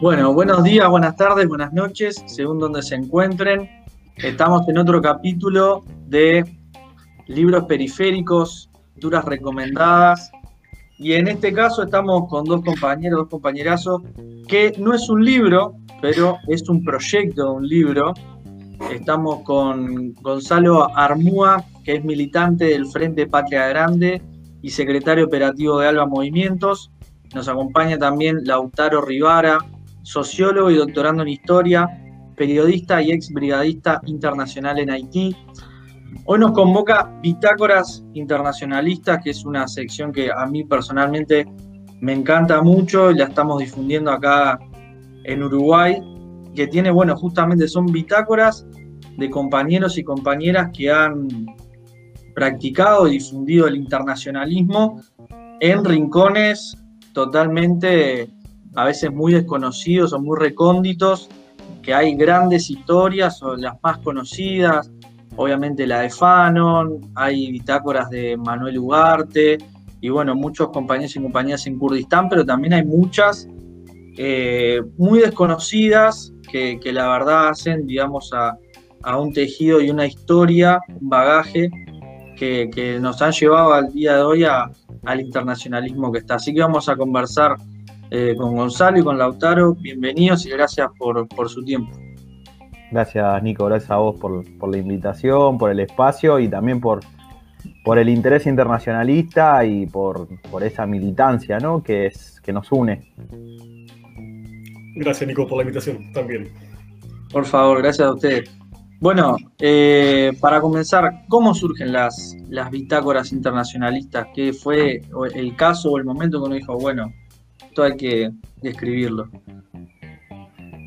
Bueno, buenos días, buenas tardes, buenas noches, según donde se encuentren. Estamos en otro capítulo de libros periféricos, lecturas recomendadas. Y en este caso estamos con dos compañeros, dos compañerazos, que no es un libro, pero es un proyecto, un libro. Estamos con Gonzalo Armúa, que es militante del Frente Patria Grande y secretario operativo de Alba Movimientos. Nos acompaña también Lautaro Rivara, sociólogo y doctorando en historia, periodista y ex brigadista internacional en Haití. Hoy nos convoca Bitácoras Internacionalistas, que es una sección que a mí personalmente me encanta mucho y la estamos difundiendo acá en Uruguay, que tiene, bueno, justamente son bitácoras de compañeros y compañeras que han practicado y difundido el internacionalismo en rincones totalmente a veces muy desconocidos o muy recónditos, que hay grandes historias o las más conocidas, obviamente la de Fanon, hay bitácoras de Manuel Ugarte y bueno, muchos compañeros y compañías en Kurdistán, pero también hay muchas eh, muy desconocidas que, la verdad hacen, digamos, a, un tejido y una historia, un bagaje que, nos han llevado al día de hoy al internacionalismo que está. Así que vamos a conversar eh, con Gonzalo y con Lautaro. Bienvenidos y gracias por, su tiempo. Gracias, Nico. Gracias a vos por, la invitación, por el espacio y también por, por el interés internacionalista y por, esa militancia ¿no? que, es, que nos une. Gracias, Nico, por la invitación también. Por favor, gracias a ustedes. Bueno, eh, para comenzar, ¿cómo surgen las, las bitácoras internacionalistas? ¿Qué fue el caso o el momento que uno dijo, bueno, esto hay que describirlo.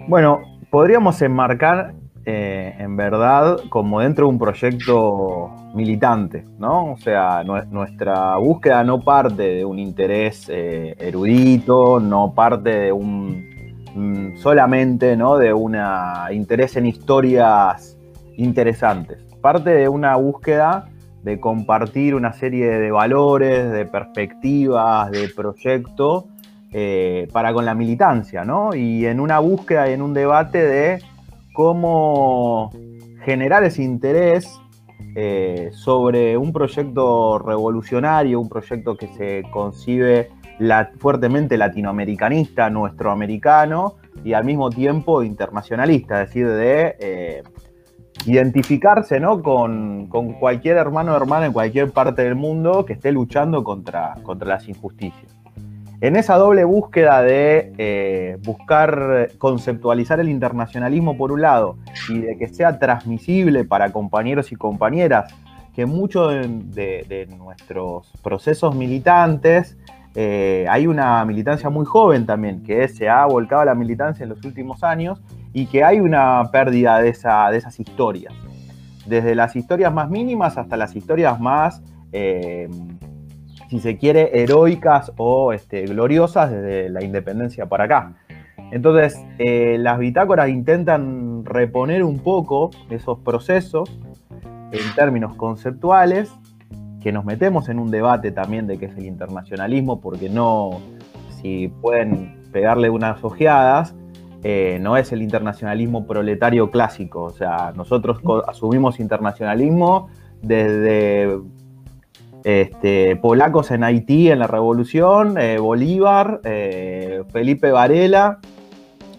Bueno, podríamos enmarcar eh, en verdad como dentro de un proyecto militante, ¿no? O sea, nuestra búsqueda no parte de un interés eh, erudito, no parte de un mm, solamente, ¿no? De un interés en historias interesantes. Parte de una búsqueda de compartir una serie de valores, de perspectivas, de proyectos eh, para con la militancia, ¿no? Y en una búsqueda y en un debate de cómo generar ese interés eh, sobre un proyecto revolucionario, un proyecto que se concibe fuertemente latinoamericanista, nuestroamericano y al mismo tiempo internacionalista, es decir, de eh, identificarse ¿no? con, cualquier hermano o hermana en cualquier parte del mundo que esté luchando contra, contra las injusticias. En esa doble búsqueda de eh, buscar conceptualizar el internacionalismo por un lado y de que sea transmisible para compañeros y compañeras, que muchos de, nuestros procesos militantes eh, hay una militancia muy joven también, que se ha volcado a la militancia en los últimos años y que hay una pérdida de, esas historias. Desde las historias más mínimas hasta las historias más eh, si se quiere, heroicas o este, gloriosas desde la independencia para acá. Entonces, eh, las bitácoras intentan reponer un poco esos procesos en términos conceptuales, que nos metemos en un debate también de qué es el internacionalismo, porque no, si pueden pegarle unas ojeadas, eh, no es el internacionalismo proletario clásico. O sea, nosotros asumimos internacionalismo desde este, polacos en Haití en la revolución, eh, Bolívar, eh, Felipe Varela,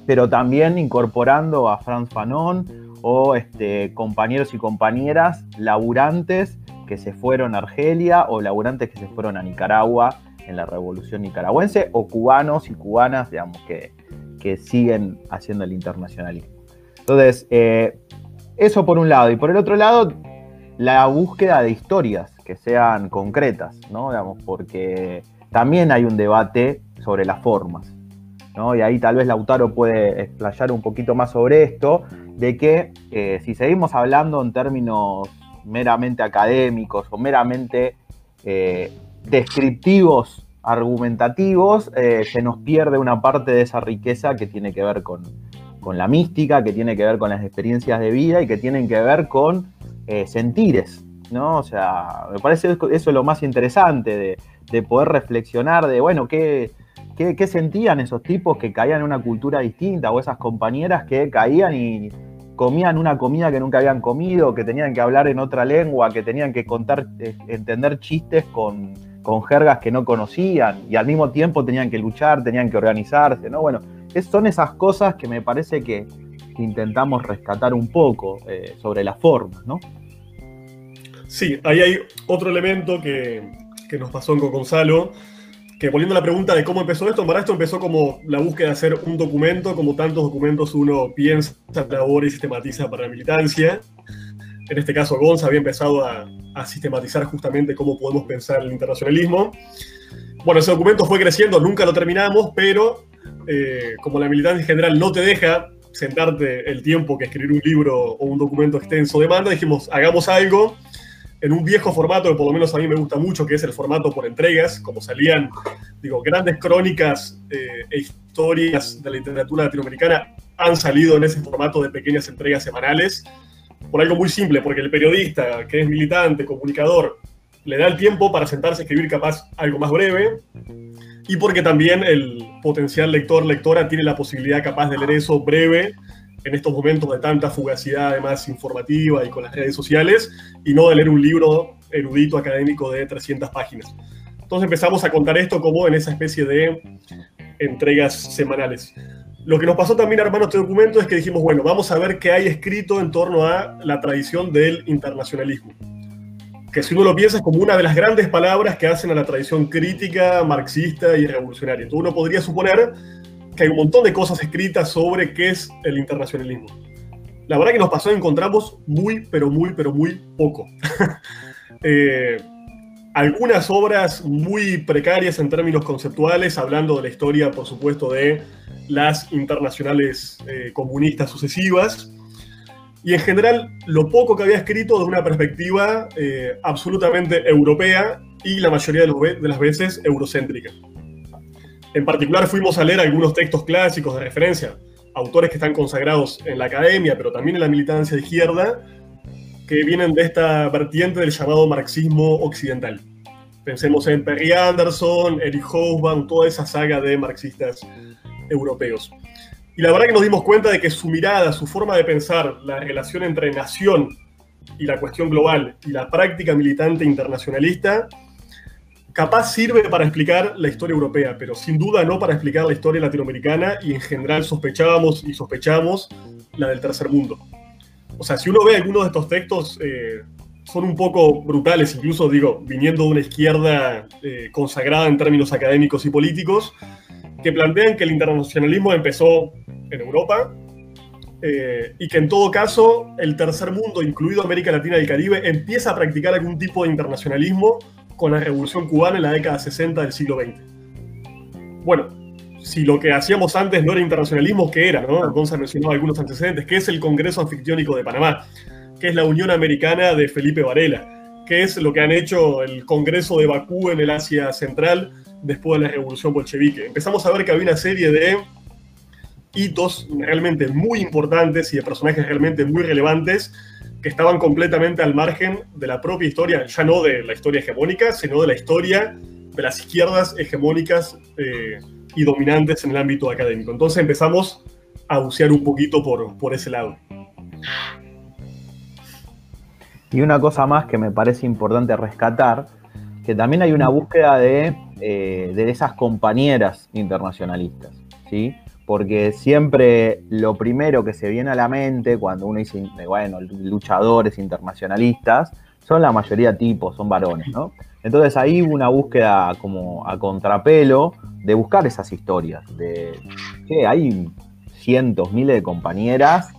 pero también incorporando a Franz Fanon o este, compañeros y compañeras laburantes que se fueron a Argelia o laburantes que se fueron a Nicaragua en la revolución nicaragüense o cubanos y cubanas, digamos, que, que siguen haciendo el internacionalismo. Entonces, eh, eso por un lado. Y por el otro lado, la búsqueda de historias que sean concretas, ¿no? Digamos, porque también hay un debate sobre las formas, ¿no? Y ahí tal vez Lautaro puede explayar un poquito más sobre esto, de que eh, si seguimos hablando en términos meramente académicos o meramente eh, descriptivos, argumentativos, eh, se nos pierde una parte de esa riqueza que tiene que ver con, con, la mística, que tiene que ver con las experiencias de vida y que tienen que ver con sentires, ¿no? O sea, me parece eso, es lo más interesante de, poder reflexionar de, bueno, ¿qué, ¿qué, sentían esos tipos que caían en una cultura distinta o esas compañeras que caían y comían una comida que nunca habían comido, que tenían que hablar en otra lengua, que tenían que contar, eh, entender chistes con, con jergas que no conocían y al mismo tiempo tenían que luchar, tenían que organizarse, ¿no? Bueno, son esas cosas que me parece que, intentamos rescatar un poco eh, sobre la forma, ¿no? Sí, ahí hay otro elemento que, que nos pasó con Gonzalo, que poniendo la pregunta de cómo empezó esto, para esto empezó como la búsqueda de hacer un documento, como tantos documentos uno piensa, elabora y sistematiza para la militancia. En este caso, Gonza había empezado a, a sistematizar justamente cómo podemos pensar el internacionalismo. Bueno, ese documento fue creciendo, nunca lo terminamos, pero eh, como la militancia en general no te deja sentarte el tiempo que escribir un libro o un documento extenso demanda, dijimos, hagamos algo en un viejo formato que por lo menos a mí me gusta mucho, que es el formato por entregas, como salían, digo, grandes crónicas eh, e historias de la literatura latinoamericana han salido en ese formato de pequeñas entregas semanales, por algo muy simple, porque el periodista que es militante, comunicador, le da el tiempo para sentarse a escribir capaz algo más breve, y porque también el potencial lector, lectora, tiene la posibilidad capaz de leer eso breve en estos momentos de tanta fugacidad, además informativa y con las redes sociales, y no de leer un libro erudito académico de 300 páginas. Entonces empezamos a contar esto como en esa especie de entregas semanales. Lo que nos pasó también, hermano, este documento es que dijimos, bueno, vamos a ver qué hay escrito en torno a la tradición del internacionalismo que si uno lo piensa es como una de las grandes palabras que hacen a la tradición crítica, marxista y revolucionaria. Entonces uno podría suponer que hay un montón de cosas escritas sobre qué es el internacionalismo. La verdad que nos pasó, encontramos muy, pero muy, pero muy poco. Eh, algunas obras muy precarias en términos conceptuales, hablando de la historia, por supuesto, de las internacionales eh, comunistas sucesivas, y en general lo poco que había escrito de una perspectiva eh, absolutamente europea y la mayoría de, las veces eurocéntrica. En particular fuimos a leer algunos textos clásicos de referencia, autores que están consagrados en la academia, pero también en la militancia izquierda, que vienen de esta vertiente del llamado marxismo occidental. Pensemos en Perry Anderson, Erich Hobsbawm, toda esa saga de marxistas europeos. Y la verdad que nos dimos cuenta de que su mirada, su forma de pensar, la relación entre nación y la cuestión global y la práctica militante internacionalista, capaz sirve para explicar la historia europea, pero sin duda no para explicar la historia latinoamericana y en general sospechábamos y sospechamos la del tercer mundo. O sea, si uno ve algunos de estos textos, eh, son un poco brutales, incluso digo, viniendo de una izquierda eh, consagrada en términos académicos y políticos, que plantean que el internacionalismo empezó en Europa eh, y que en todo caso el tercer mundo, incluido América Latina y el Caribe, empieza a practicar algún tipo de internacionalismo con la revolución cubana en la década 60 del siglo XX. Bueno, si lo que hacíamos antes no era internacionalismo, ¿qué era? ¿no? Gonzalo mencionó algunos antecedentes. ¿Qué es el Congreso Anfictiónico de Panamá? ¿Qué es la Unión Americana de Felipe Varela? ¿Qué es lo que han hecho el Congreso de Bakú en el Asia Central? después de la revolución bolchevique. Empezamos a ver que había una serie de hitos realmente muy importantes y de personajes realmente muy relevantes que estaban completamente al margen de la propia historia, ya no de la historia hegemónica, sino de la historia de las izquierdas hegemónicas eh, y dominantes en el ámbito académico. Entonces empezamos a bucear un poquito por, por ese lado. Y una cosa más que me parece importante rescatar, que también hay una búsqueda de eh, de esas compañeras internacionalistas, ¿sí? Porque siempre lo primero que se viene a la mente cuando uno dice, bueno, luchadores internacionalistas, son la mayoría tipos, son varones, ¿no? Entonces ahí hubo una búsqueda como a contrapelo de buscar esas historias, de que hay cientos, miles de compañeras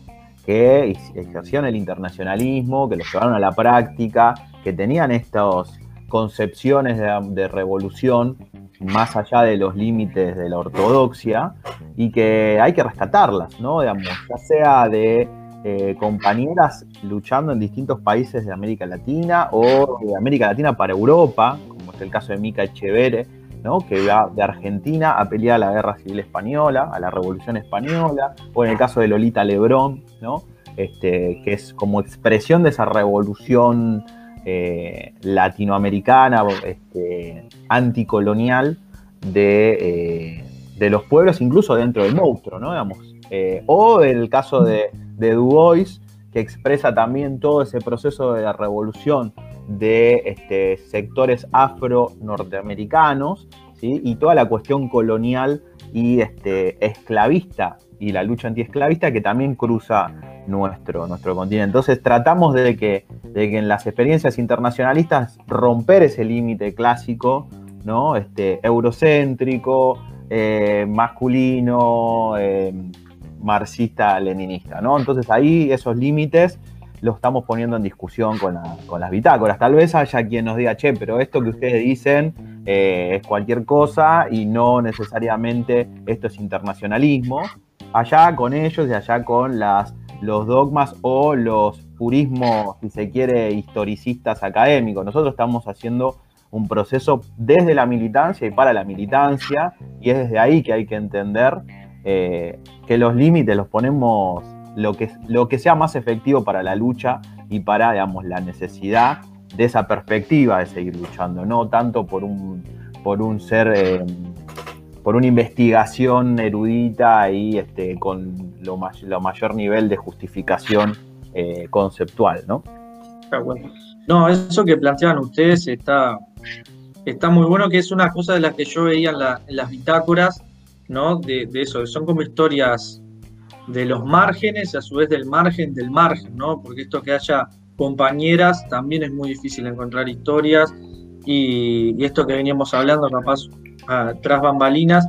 que ejercían el internacionalismo, que lo llevaron a la práctica, que tenían estos concepciones de, revolución más allá de los límites de la ortodoxia y que hay que rescatarlas, ¿no? ya sea de eh, compañeras luchando en distintos países de América Latina o de América Latina para Europa, como es el caso de Mica Echevere, ¿no? que va de Argentina a pelear a la Guerra Civil Española, a la Revolución Española, o en el caso de Lolita Lebrón, ¿no? este, que es como expresión de esa revolución eh, latinoamericana, este, anticolonial de, eh, de los pueblos, incluso dentro del monstruo, ¿no? Digamos, eh, o el caso de, Du Bois, que expresa también todo ese proceso de la revolución de este, sectores afro-norteamericanos, y toda la cuestión colonial y este, esclavista y la lucha antiesclavista que también cruza nuestro, nuestro continente. Entonces tratamos de que, de que en las experiencias internacionalistas romper ese límite clásico, ¿no? Este, eurocéntrico, eh, masculino, eh, marxista-leninista, ¿no? Entonces ahí esos límites los estamos poniendo en discusión con, las bitácoras. Tal vez haya quien nos diga, che, pero esto que ustedes dicen eh, es cualquier cosa y no necesariamente esto es internacionalismo. Allá con ellos y allá con los dogmas o los purismos, si se quiere, historicistas académicos. Nosotros estamos haciendo un proceso desde la militancia y para la militancia, y es desde ahí que hay que entender eh, que los límites los ponemos lo que, lo que sea más efectivo para la lucha y para, digamos, la necesidad de esa perspectiva de seguir luchando, no tanto por un, por un ser, eh, por una investigación erudita y este, con lo, lo mayor nivel de justificación eh, conceptual, ¿no? No, eso que planteaban ustedes está, está muy bueno, que es una cosa de las que yo veía en, las bitácoras, ¿no? De, de, eso, son como historias de los márgenes y a su vez del margen del margen, ¿no? Porque esto que haya compañeras también es muy difícil encontrar historias y, esto que veníamos hablando capaz tras bambalinas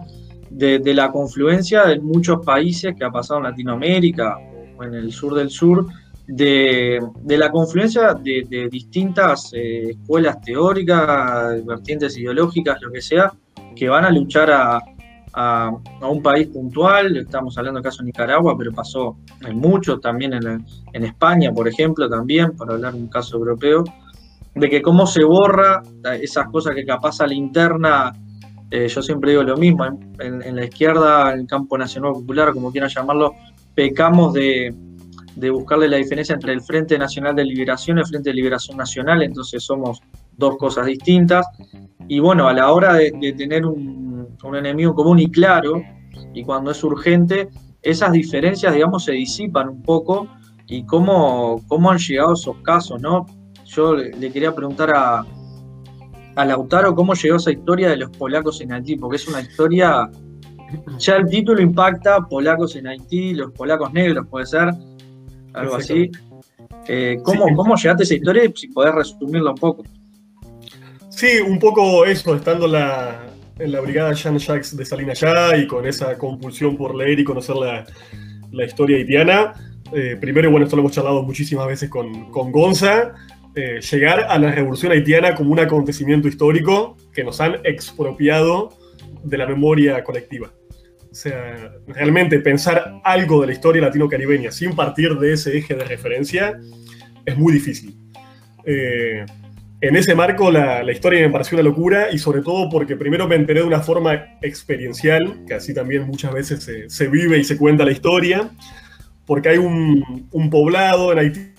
de, la confluencia de muchos países que ha pasado en Latinoamérica o en el sur del sur, de, la confluencia de, distintas eh, escuelas teóricas, vertientes ideológicas, lo que sea, que van a luchar a, a, un país puntual, estamos hablando del caso de Nicaragua, pero pasó en muchos, también en, España, por ejemplo, también, para hablar de un caso europeo, de que cómo se borra esas cosas que capaz a la interna, eh, yo siempre digo lo mismo, en, la izquierda, en el campo nacional popular, como quieran llamarlo, pecamos de, buscarle la diferencia entre el Frente Nacional de Liberación y el Frente de Liberación Nacional, entonces somos dos cosas distintas. Y bueno, a la hora de tener un, un enemigo común y claro, y cuando es urgente, esas diferencias, digamos, se disipan un poco y cómo, cómo han llegado esos casos, ¿no? Yo le, quería preguntar a, a Lautaro cómo llegó esa historia de los polacos en Haití, porque es una historia, ya el título impacta, polacos en Haití, los polacos negros, puede ser, algo así. Eh, ¿cómo, ¿Cómo llegaste a esa historia? Si podés resumirla un poco. Sí, un poco eso, estando la, en la brigada Jean-Jacques de Salina ya y con esa compulsión por leer y conocer la, la historia haitiana. Eh, primero, bueno, esto lo hemos charlado muchísimas veces con, con Gonza, eh, llegar a la revolución haitiana como un acontecimiento histórico que nos han expropiado de la memoria colectiva. O sea, realmente pensar algo de la historia latino-caribeña sin partir de ese eje de referencia es muy difícil. Eh, en ese marco la, historia me pareció una locura y sobre todo porque primero me enteré de una forma experiencial, que así también muchas veces se, vive y se cuenta la historia, porque hay un, poblado en Haití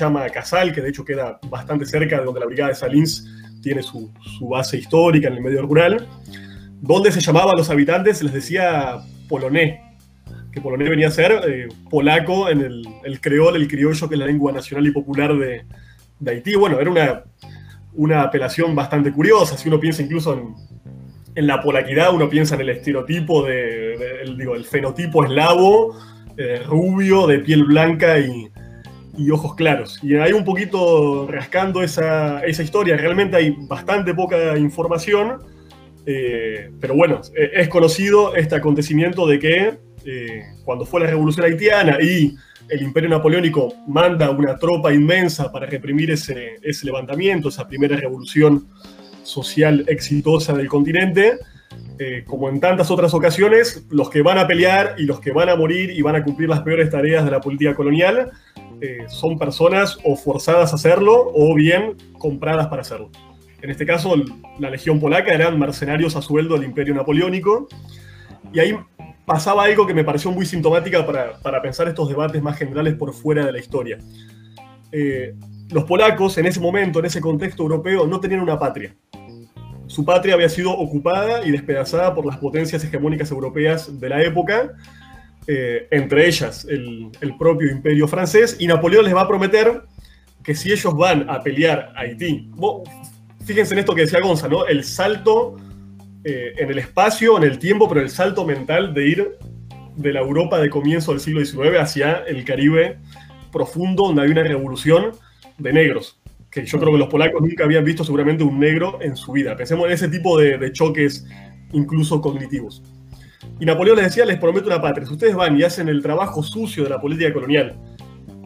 llama Casal, que de hecho queda bastante cerca de donde la Brigada de Salins tiene su, base histórica en el medio rural, donde se llamaba a los habitantes, se les decía polonés, que polonés venía a ser eh, polaco en el, creol, el criollo, que es la lengua nacional y popular de, Haití. Bueno, era una, una apelación bastante curiosa. Si uno piensa incluso en, la polaquidad, uno piensa en el estereotipo de, el, digo, el fenotipo eslavo, eh, rubio, de piel blanca y, ojos claros. Y hay un poquito rascando esa, historia. Realmente hay bastante poca información. Eh, pero bueno, es conocido este acontecimiento de que eh, cuando fue la revolución haitiana y el imperio napoleónico manda una tropa inmensa para reprimir ese, ese levantamiento, esa primera revolución social exitosa del continente, eh, como en tantas otras ocasiones, los que van a pelear y los que van a morir y van a cumplir las peores tareas de la política colonial eh, son personas o forzadas a hacerlo o bien compradas para hacerlo. En este caso, la legión polaca eran mercenarios a sueldo del imperio napoleónico. Y ahí pasaba algo que me pareció muy sintomática para, pensar estos debates más generales por fuera de la historia. Eh, los polacos en ese momento, en ese contexto europeo, no tenían una patria. su patria había sido ocupada y despedazada por las potencias hegemónicas europeas de la época, eh, entre ellas el, propio imperio francés, y Napoleón les va a prometer que si ellos van a pelear a Haití, fíjense en esto que decía Gonza, ¿no? El salto eh, en el espacio, en el tiempo, pero el salto mental de ir de la Europa de comienzo del siglo XIX hacia el Caribe profundo, donde hay una revolución de negros, que yo creo que los polacos nunca habían visto seguramente un negro en su vida. Pensemos en ese tipo de, choques, incluso cognitivos. Y Napoleón les decía, les prometo una patria, si ustedes van y hacen el trabajo sucio de la política colonial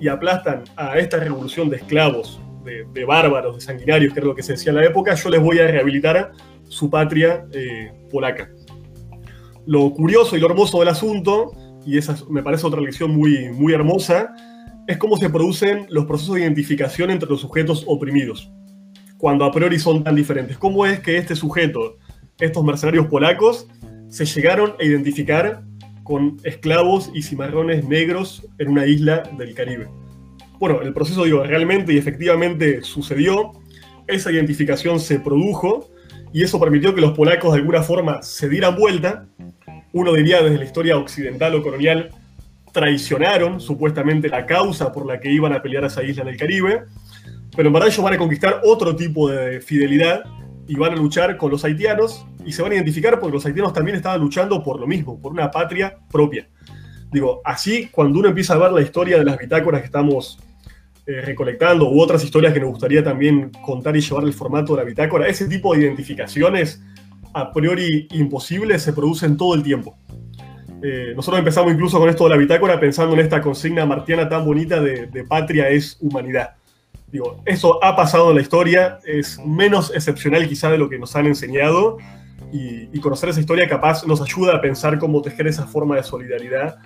y aplastan a esta revolución de esclavos, de, bárbaros, de sanguinarios, que es lo que se decía en la época, yo les voy a rehabilitar su patria eh, polaca. Lo curioso y lo hermoso del asunto, y esa me parece otra lección muy, muy hermosa, es cómo se producen los procesos de identificación entre los sujetos oprimidos, cuando a priori son tan diferentes. ¿Cómo es que este sujeto, estos mercenarios polacos, se llegaron a identificar con esclavos y cimarrones negros en una isla del Caribe? Bueno, el proceso, digo, realmente y efectivamente sucedió, esa identificación se produjo, y eso permitió que los polacos de alguna forma se dieran vuelta. Uno diría desde la historia occidental o colonial, traicionaron supuestamente la causa por la que iban a pelear a esa isla en el Caribe, pero en verdad ellos van a conquistar otro tipo de fidelidad y van a luchar con los haitianos y se van a identificar porque los haitianos también estaban luchando por lo mismo, por una patria propia. Digo, así cuando uno empieza a ver la historia de las bitácoras que estamos eh, recolectando u otras historias que nos gustaría también contar y llevar el formato de la bitácora, ese tipo de identificaciones a priori imposibles se producen todo el tiempo. Eh, nosotros empezamos incluso con esto de la bitácora pensando en esta consigna martiana tan bonita de, patria es humanidad. Digo, eso ha pasado en la historia, es menos excepcional quizá de lo que nos han enseñado y, conocer esa historia capaz nos ayuda a pensar cómo tejer esa forma de solidaridad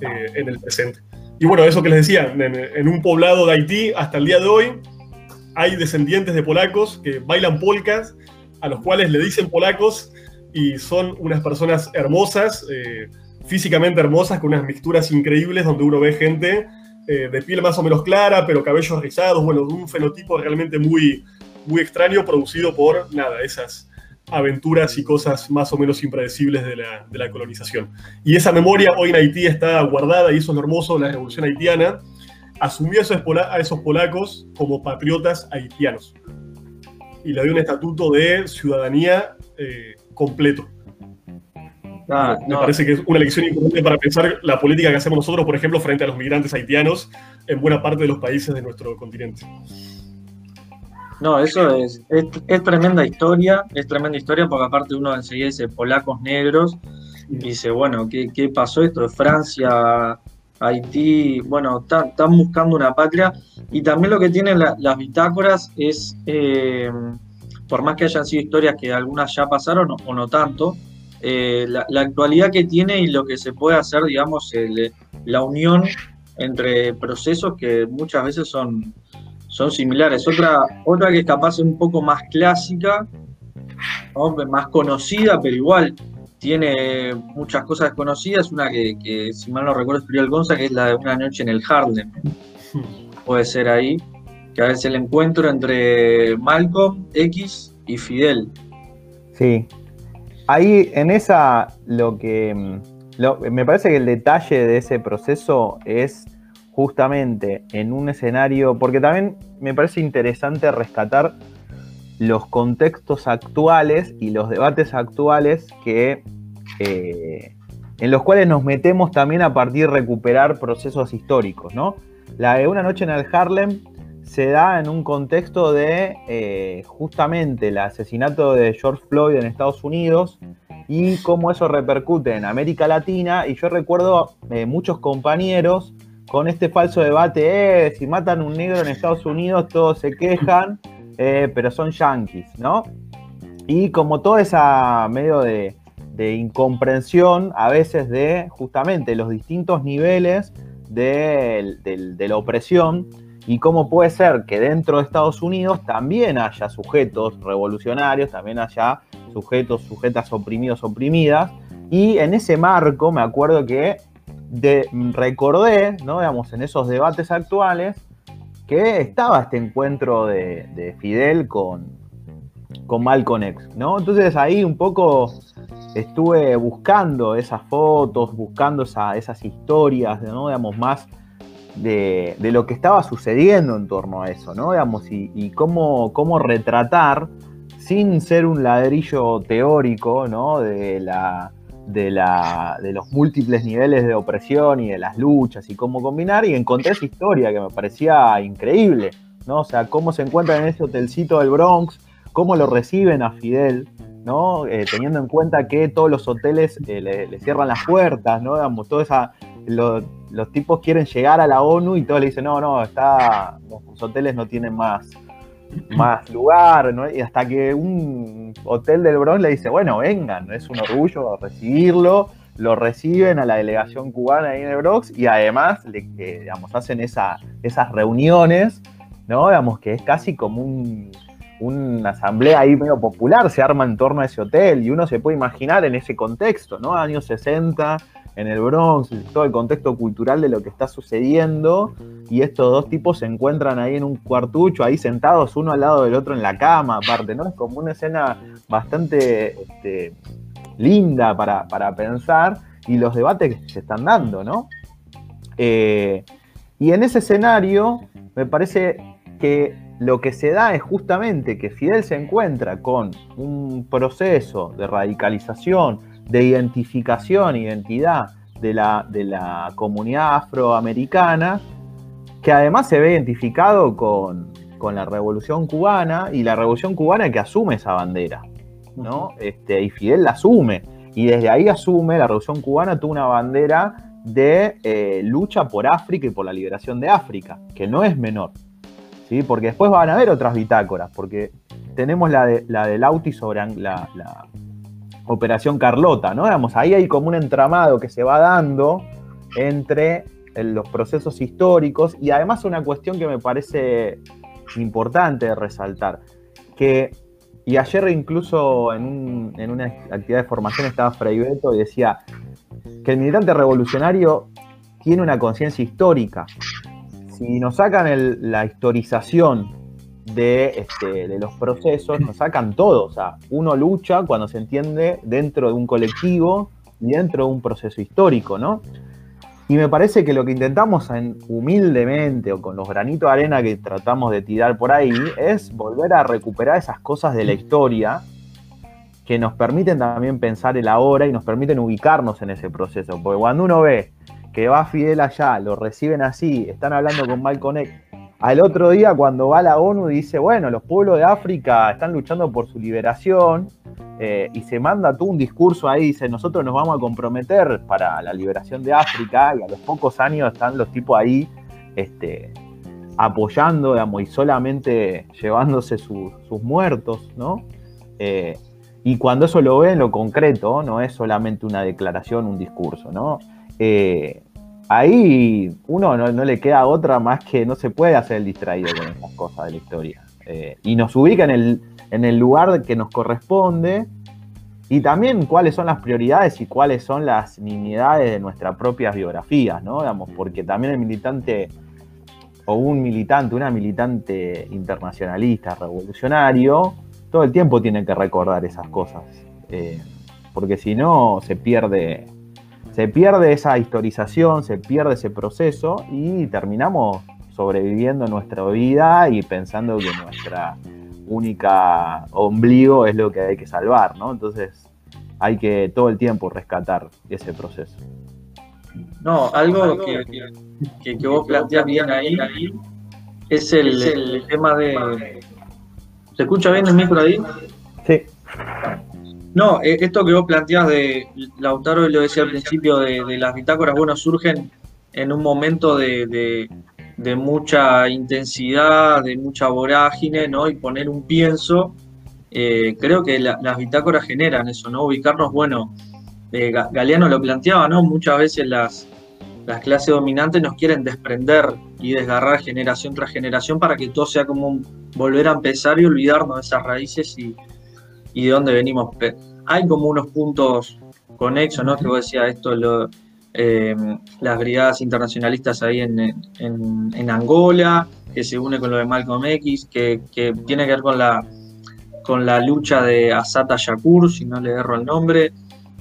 eh, en el presente. Y bueno, eso que les decía, en, un poblado de Haití hasta el día de hoy hay descendientes de polacos que bailan polcas, a los cuales le dicen polacos y son unas personas hermosas, eh, físicamente hermosas, con unas mixturas increíbles donde uno ve gente eh, de piel más o menos clara, pero cabellos rizados, bueno, un fenotipo realmente muy, muy extraño producido por, nada, esas aventuras y cosas más o menos impredecibles de la, colonización. Y esa memoria hoy en Haití está guardada y eso es lo hermoso la revolución haitiana. Asumió a esos, a esos polacos como patriotas haitianos y le dio un estatuto de ciudadanía eh, completo. Ah, Me parece que es una lección importante para pensar la política que hacemos nosotros, por ejemplo, frente a los migrantes haitianos en buena parte de los países de nuestro continente. No, eso es, es, tremenda historia, es tremenda historia porque aparte uno enseguida dice polacos negros y dice, bueno, ¿qué, qué pasó esto Francia, Haití? Bueno, están buscando una patria y también lo que tienen las bitácoras es, eh, por más que hayan sido historias que algunas ya pasaron o no tanto, eh, la, actualidad que tiene y lo que se puede hacer, digamos, la unión entre procesos que muchas veces son son similares. Otra, otra que es capaz un poco más clásica, más conocida, pero igual tiene muchas cosas desconocidas. Una que, si mal no recuerdo, escribió el Gonza, que es la de Una Noche en el Harlem. Puede ser ahí. Que a veces el encuentro entre Malcolm, X y Fidel. Sí. Ahí en esa lo que me parece que el detalle de ese proceso es justamente en un escenario, porque también me parece interesante rescatar los contextos actuales y los debates actuales que, eh, en los cuales nos metemos también a partir de recuperar procesos históricos. ¿no? La de Una Noche en el Harlem se da en un contexto de eh, justamente el asesinato de George Floyd en Estados Unidos y cómo eso repercute en América Latina. Y yo recuerdo eh, muchos compañeros con este falso debate, eh, si matan un negro en Estados Unidos todos se quejan, pero son yanquis, ¿no? Y como toda esa medio de, incomprensión a veces de justamente los distintos niveles de, la opresión y cómo puede ser que dentro de Estados Unidos también haya sujetos revolucionarios, también haya sujetos, sujetas oprimidos, oprimidas. Y en ese marco me acuerdo que recordé, ¿no? Digamos, en esos debates actuales, que estaba este encuentro de, Fidel con, con Malcolm X, ¿no? Entonces ahí un poco estuve buscando esas fotos, buscando esas historias, ¿no? Digamos, más de, lo que estaba sucediendo en torno a eso, ¿no? Digamos, y, cómo, cómo, retratar, sin ser un ladrillo teórico, ¿no? De, la, de, la, de los múltiples niveles de opresión y de las luchas y cómo combinar, y encontré esa historia que me parecía increíble, ¿no? O sea, cómo se encuentran en ese hotelcito del Bronx, cómo lo reciben a Fidel, ¿no? Eh, teniendo en cuenta que todos los hoteles eh, le, cierran las puertas, ¿no? Digamos, todo esa, los tipos quieren llegar a la ONU y todos le dicen, no, no, está, los hoteles no tienen más, más lugar, ¿no? Y hasta que un hotel del Bronx le dice, bueno, vengan, es un orgullo recibirlo, lo reciben a la delegación cubana ahí en el Bronx y además, le, eh, digamos, hacen esa, esas reuniones, ¿no? Digamos, que es casi como un una asamblea ahí medio popular se arma en torno a ese hotel y uno se puede imaginar en ese contexto, ¿no? Años 60, en el Bronx, todo el contexto cultural de lo que está sucediendo y estos dos tipos se encuentran ahí en un cuartucho, ahí sentados uno al lado del otro en la cama, aparte, ¿no? Es como una escena bastante este, linda para, pensar y los debates que se están dando, ¿no? Eh, y en ese escenario me parece que lo que se da es justamente que Fidel se encuentra con un proceso de radicalización, de identificación, identidad de la, de la comunidad afroamericana, que además se ve identificado con, la revolución cubana y la revolución cubana que asume esa bandera, ¿no? Este, y Fidel la asume. Y desde ahí asume, la revolución cubana tuvo una bandera de eh, lucha por África y por la liberación de África, que no es menor. Porque después van a haber otras bitácoras, porque tenemos la, de, la sobre la, Operación Carlota, ¿no? ahí hay como un entramado que se va dando entre los procesos históricos y además una cuestión que me parece importante resaltar, que, y ayer incluso en, en una actividad de formación estaba Frei Beto y decía que el militante revolucionario tiene una conciencia histórica, si nos sacan la historización este, de, los procesos, nos sacan todo. O sea, uno lucha cuando se entiende dentro de un colectivo y dentro de un proceso histórico, ¿no? Y me parece que lo que intentamos humildemente o con los granitos de arena que tratamos de tirar por ahí es volver a recuperar esas cosas de la historia que nos permiten también pensar el ahora y nos permiten ubicarnos en ese proceso. Porque cuando uno ve que va Fidel allá, lo reciben así, están hablando con Malcolm X. Al otro día, cuando va la ONU, dice, bueno, los pueblos de África están luchando por su liberación, eh, y se manda tú un discurso ahí, dice, nosotros nos vamos a comprometer para la liberación de África, y a los pocos años están los tipos ahí este, apoyando, digamos, y solamente llevándose sus muertos, ¿no? Eh, y cuando eso lo ve en lo concreto, no es solamente una declaración, un discurso, ¿no? Eh, ahí uno no, le queda otra más que no se puede hacer el distraído con estas cosas de la historia. Eh, y nos ubica en el, en el lugar que nos corresponde y también cuáles son las prioridades y cuáles son las nimiedades de nuestras propias biografías, ¿no? Digamos, porque también el militante o un militante, una militante internacionalista, revolucionario, todo el tiempo tiene que recordar esas cosas, eh, porque si no se pierde se pierde esa historización, se pierde ese proceso y terminamos sobreviviendo nuestra vida y pensando que nuestra única ombligo es lo que hay que salvar, ¿no? Entonces hay que todo el tiempo rescatar ese proceso. No, algo que, que, vos planteás bien ahí es el, el tema de... ¿Se escucha bien el micro ahí? Sí. No, eh, esto que vos planteás de Lautaro, lo decía al principio, de, las bitácoras, bueno, surgen en un momento de, mucha intensidad, de mucha vorágine, ¿no? Y poner un pienso, eh, creo que las bitácoras generan eso, ¿no? Ubicarnos, bueno, eh, Galeano lo planteaba, ¿no? Muchas veces las, las clases dominantes nos quieren desprender y desgarrar generación tras generación para que todo sea como volver a empezar y olvidarnos de esas raíces y y de dónde venimos. Hay como unos puntos conexos, ¿no? Que vos decías esto, lo, eh, las brigadas internacionalistas ahí en, en, Angola, que se une con lo de Malcolm X, que, que tiene que ver con la, con la lucha de Asata Shakur, si no le erro el nombre,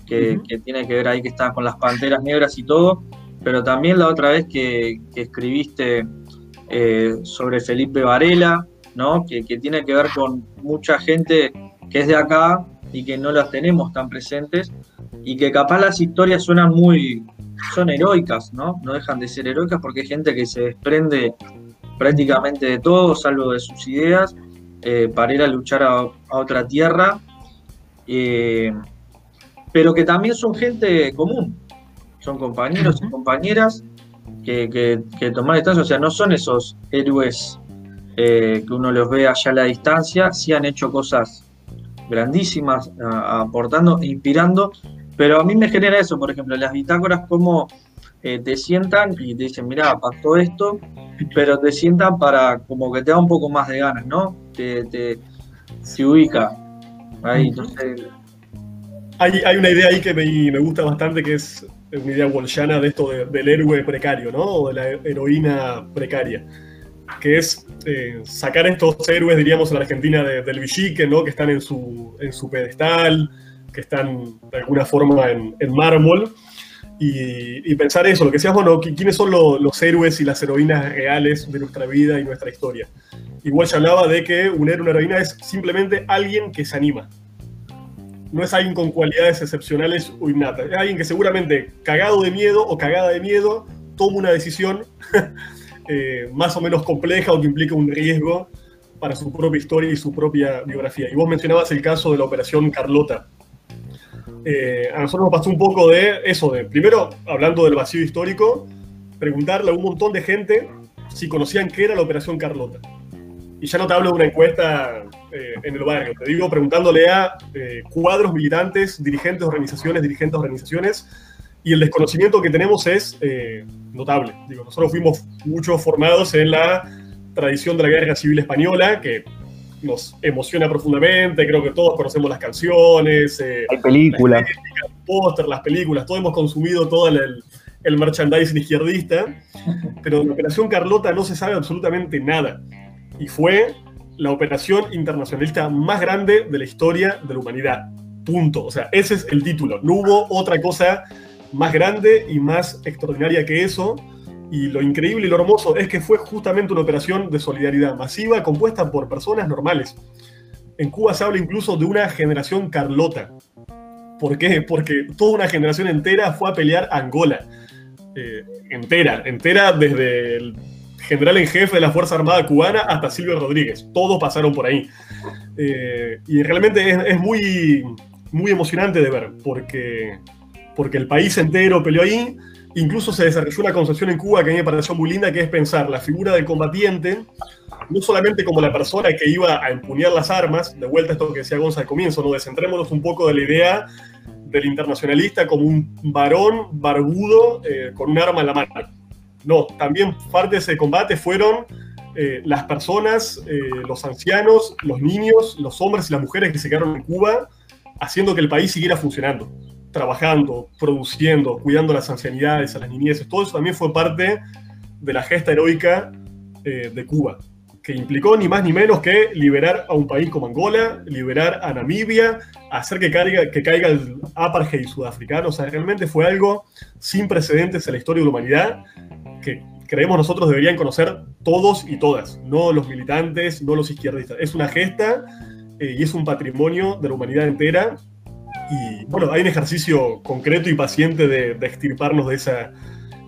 que, tiene que ver ahí que está con las panteras negras y todo, pero también la otra vez que, escribiste eh, sobre Felipe Varela, ¿no? Que, tiene que ver con mucha gente que es de acá y que no las tenemos tan presentes y que capaz las historias suenan muy, son heroicas, ¿no? No dejan de ser heroicas porque hay gente que se desprende prácticamente de todo, salvo de sus ideas, eh, para ir a luchar a, otra tierra, eh, pero que también son gente común, son compañeros y compañeras que, que, toman distancia, o sea, no son esos héroes eh, que uno los ve allá a la distancia, sí han hecho cosas grandísimas, aportando, inspirando, pero a mí me genera eso, por ejemplo, las bitácoras como eh, te sientan y te dicen, mira, pasó esto, pero te sientan para como que te da un poco más de ganas, ¿no? Te, te, ubica. Ahí, entonces... Hay, hay, una idea ahí que me, me, gusta bastante, que es una idea bolshana de esto del héroe precario, ¿no? O de la heroína precaria. Que es eh, sacar estos héroes, diríamos, en la Argentina del Villique, ¿no? Que están en su, en su pedestal, que están de alguna forma en, en mármol y, pensar eso, lo que decías, bueno, ¿quiénes son los héroes y las heroínas reales de nuestra vida y nuestra historia? Igual se hablaba de que un héroe, una heroína es simplemente alguien que se anima. No es alguien con cualidades excepcionales o innatas. Es alguien que seguramente, cagado de miedo o cagada de miedo, toma una decisión eh, más o menos compleja o que implica un riesgo para su propia historia y su propia biografía. Y vos mencionabas el caso de la Operación Carlota eh, a nosotros nos pasó un poco de eso, de primero, hablando del vacío histórico, preguntarle a un montón de gente si conocían qué era la Operación Carlota. Y ya no te hablo de una encuesta eh, en el barrio, te digo preguntándole a eh, cuadros militantes, dirigentes de organizaciones, dirigentes de organizaciones, y el desconocimiento que tenemos es notable. Digo, nosotros fuimos mucho formados en la tradición de la Guerra Civil Española, que nos emociona profundamente, creo que todos conocemos las canciones, eh, hay películas, los póster, las películas, todos hemos consumido todo el, el merchandising izquierdista, pero de la Operación Carlota no se sabe absolutamente nada. Y fue la operación internacionalista más grande de la historia de la humanidad. Punto. O sea, ese es el título. No hubo otra cosa más grande y más extraordinaria que eso. Y lo increíble y lo hermoso es que fue justamente una operación de solidaridad masiva compuesta por personas normales. En Cuba se habla incluso de una generación Carlota. ¿Por qué? Porque toda una generación entera fue a pelear Angola. Eh, entera, entera desde el general en jefe de la Fuerza Armada cubana hasta Silvio Rodríguez. Todos pasaron por ahí. Eh, y realmente es, muy, muy emocionante de ver, porque, porque el país entero peleó ahí. Incluso se desarrolló una concepción en Cuba que a mí me pareció muy linda, que es pensar la figura del combatiente no solamente como la persona que iba a empuñar las armas, de vuelta a esto que decía Gonza al comienzo, no descentrémonos un poco de la idea del internacionalista como un varón barbudo eh, con un arma en la mano. No, también parte de ese combate fueron eh, las personas, eh, los ancianos, los niños, los hombres y las mujeres que se quedaron en Cuba, haciendo que el país siguiera funcionando trabajando, produciendo, cuidando las ancianidades, a las niñeces, todo eso también fue parte de la gesta heroica eh, de Cuba, que implicó ni más ni menos que liberar a un país como Angola, liberar a Namibia, hacer que caiga, que caiga el apartheid sudafricano. O sea, realmente fue algo sin precedentes en la historia de la humanidad que creemos nosotros deberían conocer todos y todas, no los militantes, no los izquierdistas. Es una gesta eh, y es un patrimonio de la humanidad entera y bueno, hay un ejercicio concreto y paciente de, de extirparnos de esa,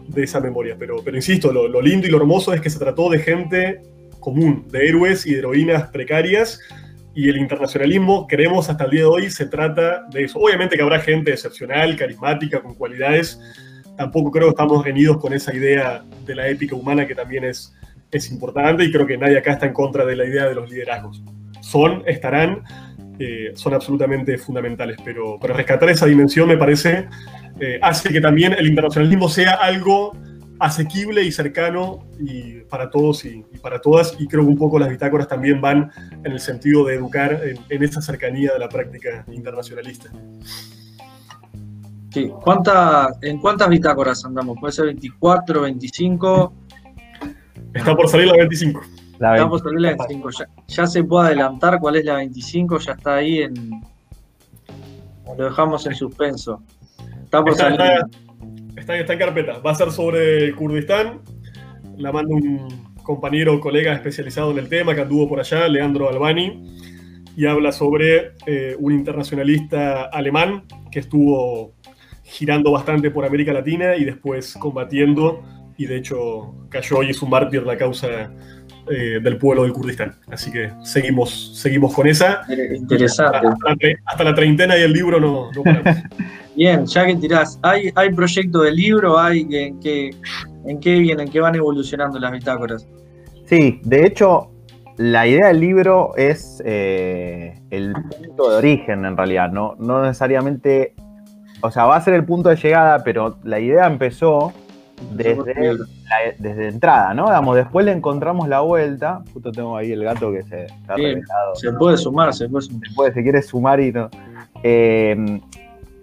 de esa memoria. Pero, pero insisto, lo, lindo y lo hermoso es que se trató de gente común, de héroes y de heroínas precarias. Y el internacionalismo, creemos hasta el día de hoy, se trata de eso. Obviamente que habrá gente excepcional, carismática, con cualidades. Tampoco creo que estamos reñidos con esa idea de la épica humana que también es, es importante y creo que nadie acá está en contra de la idea de los liderazgos. Son, estarán, eh, son absolutamente fundamentales. Pero, para rescatar esa dimensión me parece eh, hace que también el internacionalismo sea algo asequible y cercano y para todos y, para todas. Y creo que un poco las bitácoras también van en el sentido de educar en, esa cercanía de la práctica internacionalista. Sí. ¿En cuántas bitácoras andamos? ¿Puede ser 24, 25? Está por salir la 25. Estamos en la 25. Ya, se puede adelantar cuál es la 25, ya está ahí en. Lo dejamos en suspenso. Está, está, está, en carpeta. Va a ser sobre Kurdistán. La manda un compañero o colega especializado en el tema que anduvo por allá, Leandro Albani, y habla sobre eh, un internacionalista alemán que estuvo girando bastante por América Latina y después combatiendo, y de hecho cayó y es un mártir la causa eh, del pueblo del Kurdistán. Así que seguimos, seguimos con esa. Interesante. Hasta, la, treintena y el libro no, Bien, ya que tirás, ¿hay, hay proyecto de libro? ¿Hay en qué, en qué vienen, en qué van evolucionando las bitácoras? Sí, de hecho, la idea del libro es eh, el punto de origen en realidad, ¿no? no necesariamente, o sea, va a ser el punto de llegada, pero la idea empezó desde, la, desde entrada, ¿no? Digamos, después le encontramos la vuelta, justo tengo ahí el gato que se está revelado. Se puede sumar, se puede sumar. Se, puede, quiere sumar y no. Eh,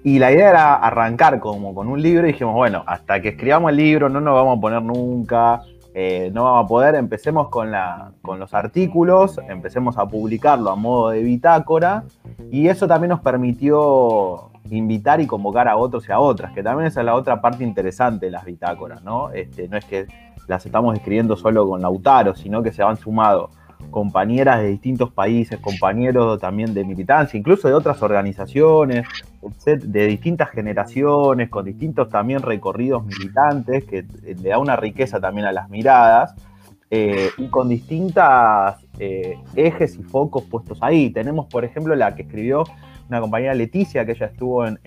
y la idea era arrancar como con un libro y dijimos, bueno, hasta que escribamos el libro no nos vamos a poner nunca eh, no vamos a poder, empecemos con, la, con los artículos, empecemos a publicarlo a modo de bitácora y eso también nos permitió invitar y convocar a otros y a otras, que también es la otra parte interesante de las bitácoras, ¿no? Este, no es que las estamos escribiendo solo con Lautaro, sino que se han sumado compañeras de distintos países, compañeros también de militancia, incluso de otras organizaciones, de distintas generaciones, con distintos también recorridos militantes, que le da una riqueza también a las miradas, eh, y con distintas eh, ejes y focos puestos ahí. Tenemos, por ejemplo, la que escribió una compañera Leticia, que ella estuvo en,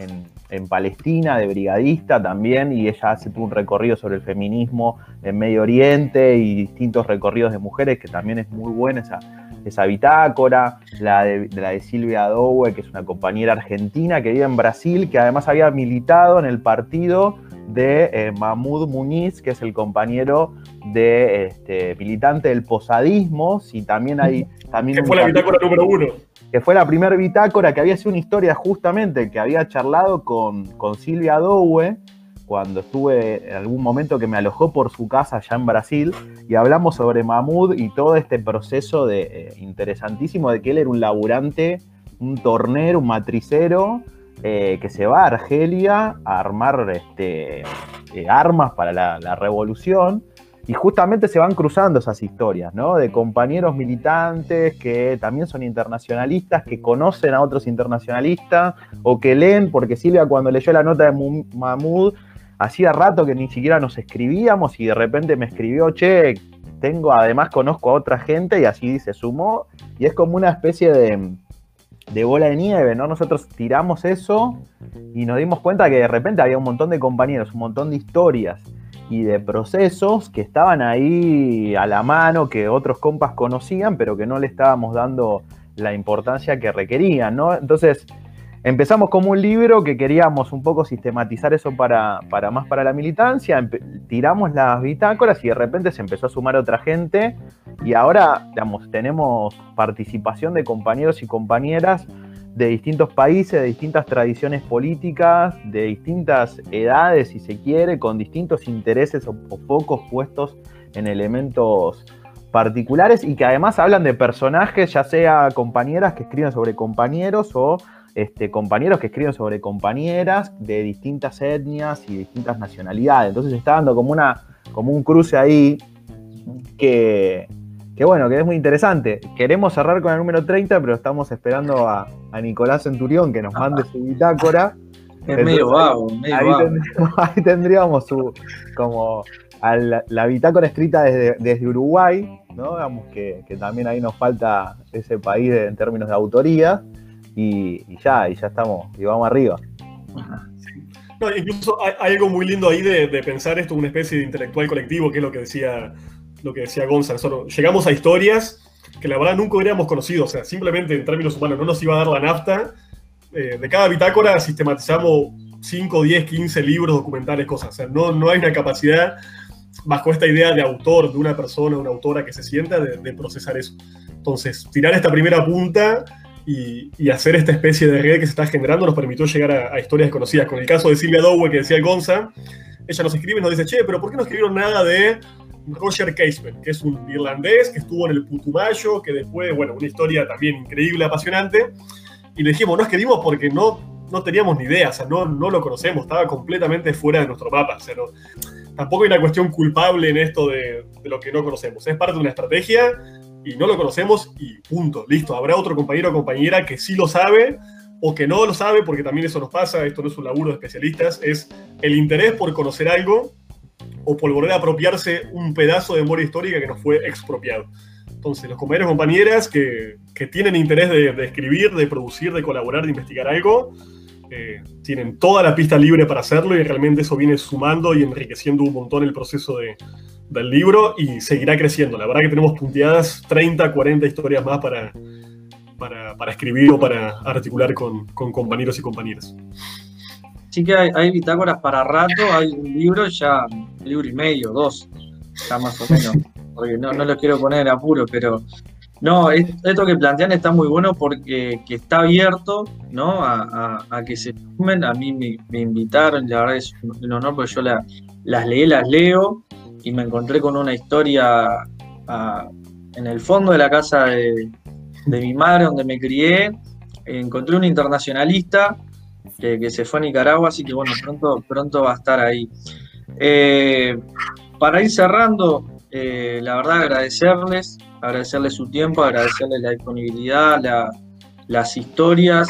Palestina de brigadista también, y ella hace un recorrido sobre el feminismo en Medio Oriente y distintos recorridos de mujeres, que también es muy buena esa, esa bitácora, la de, la de Silvia Dowe, que es una compañera argentina que vive en Brasil, que además había militado en el partido de eh, Mahmoud Muniz, que es el compañero de este, militante del posadismo, y también hay... También que fue la bitácora número uno que fue la primera bitácora que había sido una historia justamente que había charlado con, con Silvia Dowe cuando estuve en algún momento que me alojó por su casa allá en Brasil y hablamos sobre Mahmoud y todo este proceso de, eh, interesantísimo de que él era un laburante, un tornero, un matricero eh, que se va a Argelia a armar este, eh, armas para la, la revolución y justamente se van cruzando esas historias, ¿no? De compañeros militantes que también son internacionalistas, que conocen a otros internacionalistas o que leen, porque Silvia cuando leyó la nota de Mahmoud, hacía rato que ni siquiera nos escribíamos y de repente me escribió, che, tengo, además conozco a otra gente y así se sumó. Y es como una especie de, de bola de nieve, ¿no? Nosotros tiramos eso y nos dimos cuenta que de repente había un montón de compañeros, un montón de historias y de procesos que estaban ahí a la mano, que otros compas conocían, pero que no le estábamos dando la importancia que requerían, ¿no? Entonces, empezamos como un libro que queríamos un poco sistematizar eso para, para más para la militancia, tiramos las bitácoras y de repente se empezó a sumar otra gente y ahora, tenemos participación de compañeros y compañeras de distintos países, de distintas tradiciones políticas, de distintas edades, si se quiere, con distintos intereses o, focos puestos en elementos particulares y que además hablan de personajes, ya sea compañeras que escriben sobre compañeros o este, compañeros que escriben sobre compañeras de distintas etnias y distintas nacionalidades. Entonces está dando como, una, como un cruce ahí que, que bueno, que es muy interesante. Queremos cerrar con el número 30, pero estamos esperando a, Nicolás Centurión que nos mande su bitácora. Es medio vago, medio ahí, Tendríamos, ahí tendríamos su, como la, bitácora escrita desde, Uruguay, ¿no? Digamos que, también ahí nos falta ese país en términos de autoría. Y, ya, y ya estamos, y vamos arriba. incluso hay, algo muy lindo ahí de, de pensar esto una especie de intelectual colectivo, que es lo que decía lo que decía Gonzalo. Llegamos a historias que la verdad nunca hubiéramos conocido, o sea, simplemente en términos humanos no nos iba a dar la nafta. Eh, de cada bitácora sistematizamos 5, 10, 15 libros, documentales, cosas. O sea, no, no hay una capacidad bajo esta idea de autor, de una persona, una autora que se sienta, de, procesar eso. Entonces, tirar esta primera punta y, hacer esta especie de red que se está generando nos permitió llegar a, historias desconocidas. Con el caso de Silvia Dowe, que decía el Gonza, ella nos escribe y nos dice, che, pero ¿por qué no escribieron nada de Roger Casement, que es un irlandés que estuvo en el Putumayo, que después, bueno, una historia también increíble, apasionante. Y le dijimos, no escribimos porque no, no teníamos ni idea, o sea, no, no lo conocemos, estaba completamente fuera de nuestro mapa. O sea, tampoco hay una cuestión culpable en esto de, de lo que no conocemos. Es parte de una estrategia y no lo conocemos y punto, listo. Habrá otro compañero o compañera que sí lo sabe o que no lo sabe, porque también eso nos pasa, esto no es un laburo de especialistas, es el interés por conocer algo o por volver a apropiarse un pedazo de memoria histórica que nos fue expropiado. Entonces, los compañeros y compañeras que, que tienen interés de, de, escribir, de producir, de colaborar, de investigar algo, eh, tienen toda la pista libre para hacerlo y realmente eso viene sumando y enriqueciendo un montón el proceso de, del libro y seguirá creciendo. La verdad que tenemos punteadas 30, 40 historias más para, para, para escribir o para articular con, con, compañeros y compañeras. Sí que hay, hay, bitácoras para rato, hay un libro ya, un libro y medio, dos, ya más o menos, porque no, no lo quiero poner en apuro, pero no, esto que plantean está muy bueno porque que está abierto ¿no? a, a, a que se sumen, a mí me, me, invitaron, la verdad es un honor porque yo la, las leí, las leo y me encontré con una historia a, en el fondo de la casa de, de mi madre, donde me crié, encontré un internacionalista que, que, se fue a Nicaragua, así que bueno, pronto, pronto va a estar ahí. Eh, para ir cerrando, eh, la verdad agradecerles, agradecerles su tiempo, agradecerles la disponibilidad, la, las historias,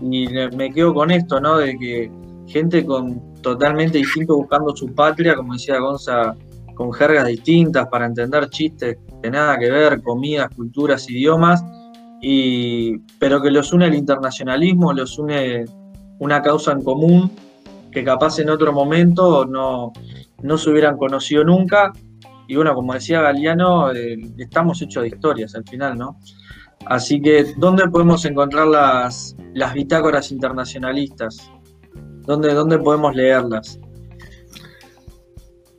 y me quedo con esto, ¿no? De que gente con totalmente distinto buscando su patria, como decía Gonza, con jergas distintas para entender chistes de nada que ver, comidas, culturas, idiomas, pero que los une el internacionalismo, los une una causa en común que capaz en otro momento no, no se hubieran conocido nunca. Y bueno, como decía Galeano, eh, estamos hechos de historias al final, ¿no? Así que, ¿dónde podemos encontrar las, las bitácoras internacionalistas? ¿Dónde, ¿Dónde podemos leerlas?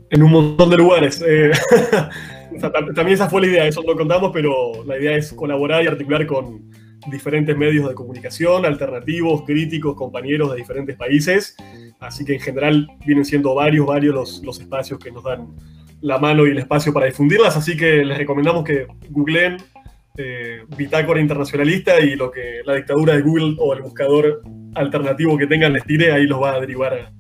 En un montón de lugares. Eh, también esa fue la idea, eso lo contamos, pero la idea es colaborar y articular con diferentes medios de comunicación, alternativos, críticos, compañeros de diferentes países. Así que en general vienen siendo varios, varios los, los espacios que nos dan la mano y el espacio para difundirlas. Así que les recomendamos que googleen eh, Bitácora Internacionalista y lo que la dictadura de Google o el buscador alternativo que tengan les tire, ahí los va a derivar a,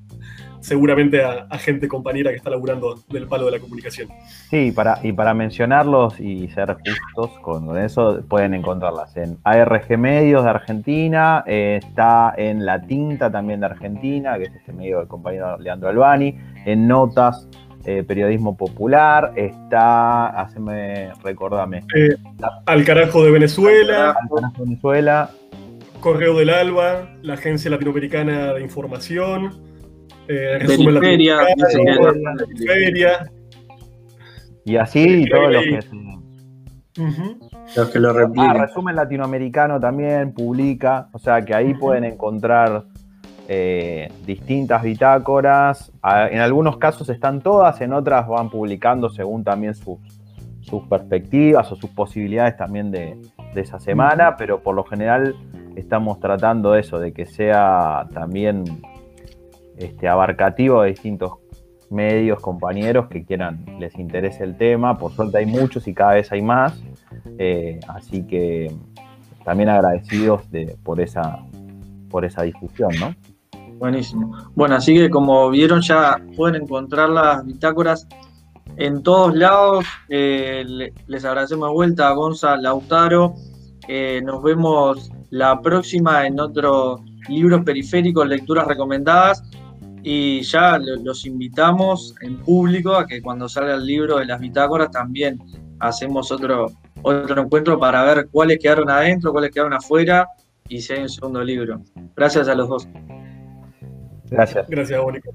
seguramente a, a, gente compañera que está laburando del palo de la comunicación. Sí, para, y para mencionarlos y ser justos con eso, pueden encontrarlas en ARG Medios de Argentina, eh, está en La Tinta también de Argentina, que es este medio del compañero Leandro Albani, en Notas, eh, Periodismo Popular, está, haceme, recordame. Eh, al carajo de Venezuela. Al carajo de Venezuela. Correo del Alba, la Agencia Latinoamericana de Información. Eh, la. Y así y todos los que, uh -huh. los que lo replican. Ah, resumen latinoamericano también publica, o sea que ahí uh -huh. pueden encontrar eh, distintas bitácoras. En algunos casos están todas, en otras van publicando según también sus, sus perspectivas o sus posibilidades también de, de esa semana, pero por lo general estamos tratando eso, de que sea también este, abarcativo de distintos medios, compañeros que quieran, les interese el tema. Por suerte hay muchos y cada vez hay más. Eh, así que también agradecidos de, por, esa, por esa difusión, ¿no? Buenísimo. Bueno, así que como vieron ya pueden encontrar las bitácoras en todos lados. Eh, les agradecemos de vuelta a Gonza Lautaro. Eh, nos vemos la próxima en otro libros periféricos, lecturas recomendadas y ya los invitamos en público a que cuando salga el libro de las bitácoras también hacemos otro, otro encuentro para ver cuáles quedaron adentro, cuáles quedaron afuera y si hay un segundo libro. Gracias a los dos. Gracias. Gracias, Mónica.